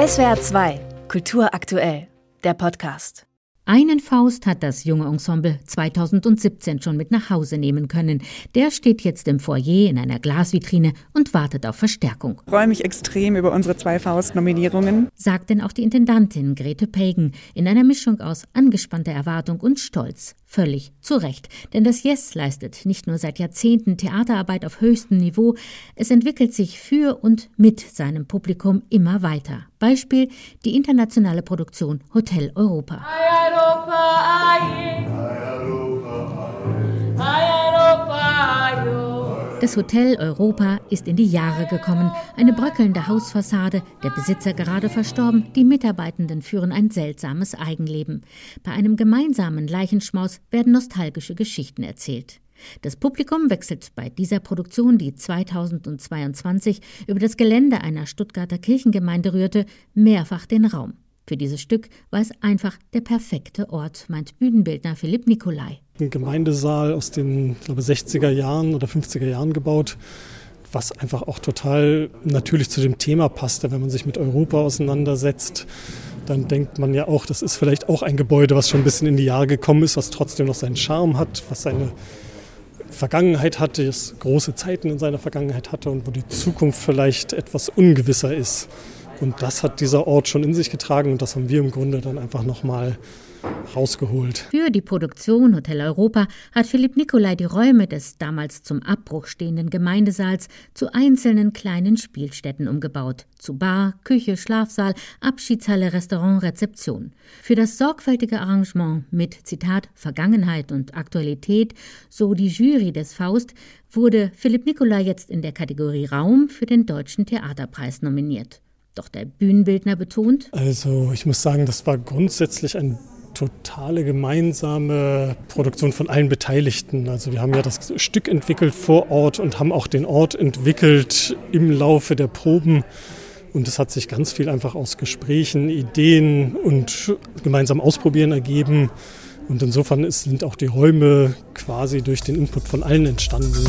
SWR 2, Kultur aktuell, der Podcast. Einen Faust hat das junge Ensemble 2017 schon mit nach Hause nehmen können. Der steht jetzt im Foyer in einer Glasvitrine und wartet auf Verstärkung. Ich freue mich extrem über unsere zwei Faust-Nominierungen, sagt denn auch die Intendantin Grete Pagan in einer Mischung aus angespannter Erwartung und Stolz. Völlig zu Recht, denn das Yes leistet nicht nur seit Jahrzehnten Theaterarbeit auf höchstem Niveau, es entwickelt sich für und mit seinem Publikum immer weiter. Beispiel die internationale Produktion Hotel Europa. Das Hotel Europa ist in die Jahre gekommen. Eine bröckelnde Hausfassade, der Besitzer gerade verstorben, die Mitarbeitenden führen ein seltsames Eigenleben. Bei einem gemeinsamen Leichenschmaus werden nostalgische Geschichten erzählt. Das Publikum wechselt bei dieser Produktion, die 2022 über das Gelände einer Stuttgarter Kirchengemeinde rührte, mehrfach den Raum. Für dieses Stück war es einfach der perfekte Ort, meint Bühnenbildner Philipp Nikolai. Ein Gemeindesaal aus den glaube, 60er Jahren oder 50er Jahren gebaut, was einfach auch total natürlich zu dem Thema passte. Wenn man sich mit Europa auseinandersetzt, dann denkt man ja auch, das ist vielleicht auch ein Gebäude, was schon ein bisschen in die Jahre gekommen ist, was trotzdem noch seinen Charme hat, was seine Vergangenheit hatte, das große Zeiten in seiner Vergangenheit hatte und wo die Zukunft vielleicht etwas ungewisser ist. Und das hat dieser Ort schon in sich getragen und das haben wir im Grunde dann einfach nochmal rausgeholt. Für die Produktion Hotel Europa hat Philipp Nicolai die Räume des damals zum Abbruch stehenden Gemeindesaals zu einzelnen kleinen Spielstätten umgebaut. Zu Bar, Küche, Schlafsaal, Abschiedshalle, Restaurant, Rezeption. Für das sorgfältige Arrangement mit Zitat Vergangenheit und Aktualität, so die Jury des Faust, wurde Philipp Nicolai jetzt in der Kategorie Raum für den Deutschen Theaterpreis nominiert. Doch der Bühnenbildner betont. Also ich muss sagen, das war grundsätzlich eine totale gemeinsame Produktion von allen Beteiligten. Also wir haben ja das Stück entwickelt vor Ort und haben auch den Ort entwickelt im Laufe der Proben. Und es hat sich ganz viel einfach aus Gesprächen, Ideen und gemeinsam Ausprobieren ergeben. Und insofern sind auch die Räume quasi durch den Input von allen entstanden.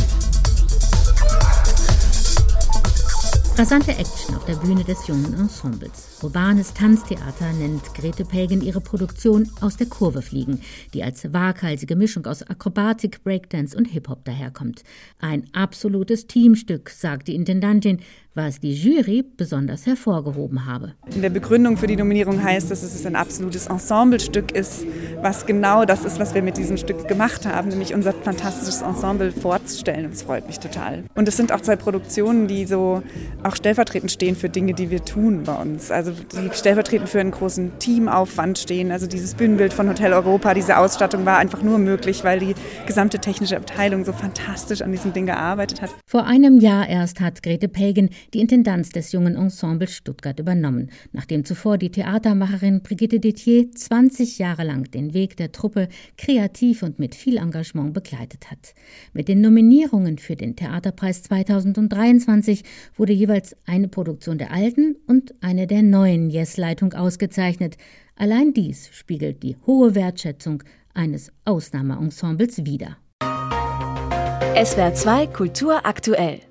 Rasante Action auf der Bühne des jungen Ensembles. Urbanes Tanztheater nennt Grete Pagan ihre Produktion aus der Kurve fliegen, die als waghalsige Mischung aus Akrobatik, Breakdance und Hip-Hop daherkommt. Ein absolutes Teamstück, sagt die Intendantin, was die Jury besonders hervorgehoben habe. In der Begründung für die Nominierung heißt, dass es ein absolutes Ensemblestück ist, was genau das ist, was wir mit diesem Stück gemacht haben, nämlich unser fantastisches Ensemble vorzustellen. Und es freut mich total. Und es sind auch zwei Produktionen, die so auch stellvertretend stehen für Dinge, die wir tun bei uns. Also die stellvertretend für einen großen Teamaufwand stehen. Also dieses Bühnenbild von Hotel Europa, diese Ausstattung war einfach nur möglich, weil die gesamte technische Abteilung so fantastisch an diesem Ding gearbeitet hat. Vor einem Jahr erst hat Grete Pagan die Intendanz des jungen Ensembles Stuttgart übernommen, nachdem zuvor die Theatermacherin Brigitte Detier 20 Jahre lang den Weg der Truppe kreativ und mit viel Engagement begleitet hat. Mit den Nominierungen für den Theaterpreis 2023 wurde jeweils eine Produktion der alten und eine der neuen Yes-Leitung ausgezeichnet. Allein dies spiegelt die hohe Wertschätzung eines Ausnahmeensembles wider. SWR 2 Kultur aktuell.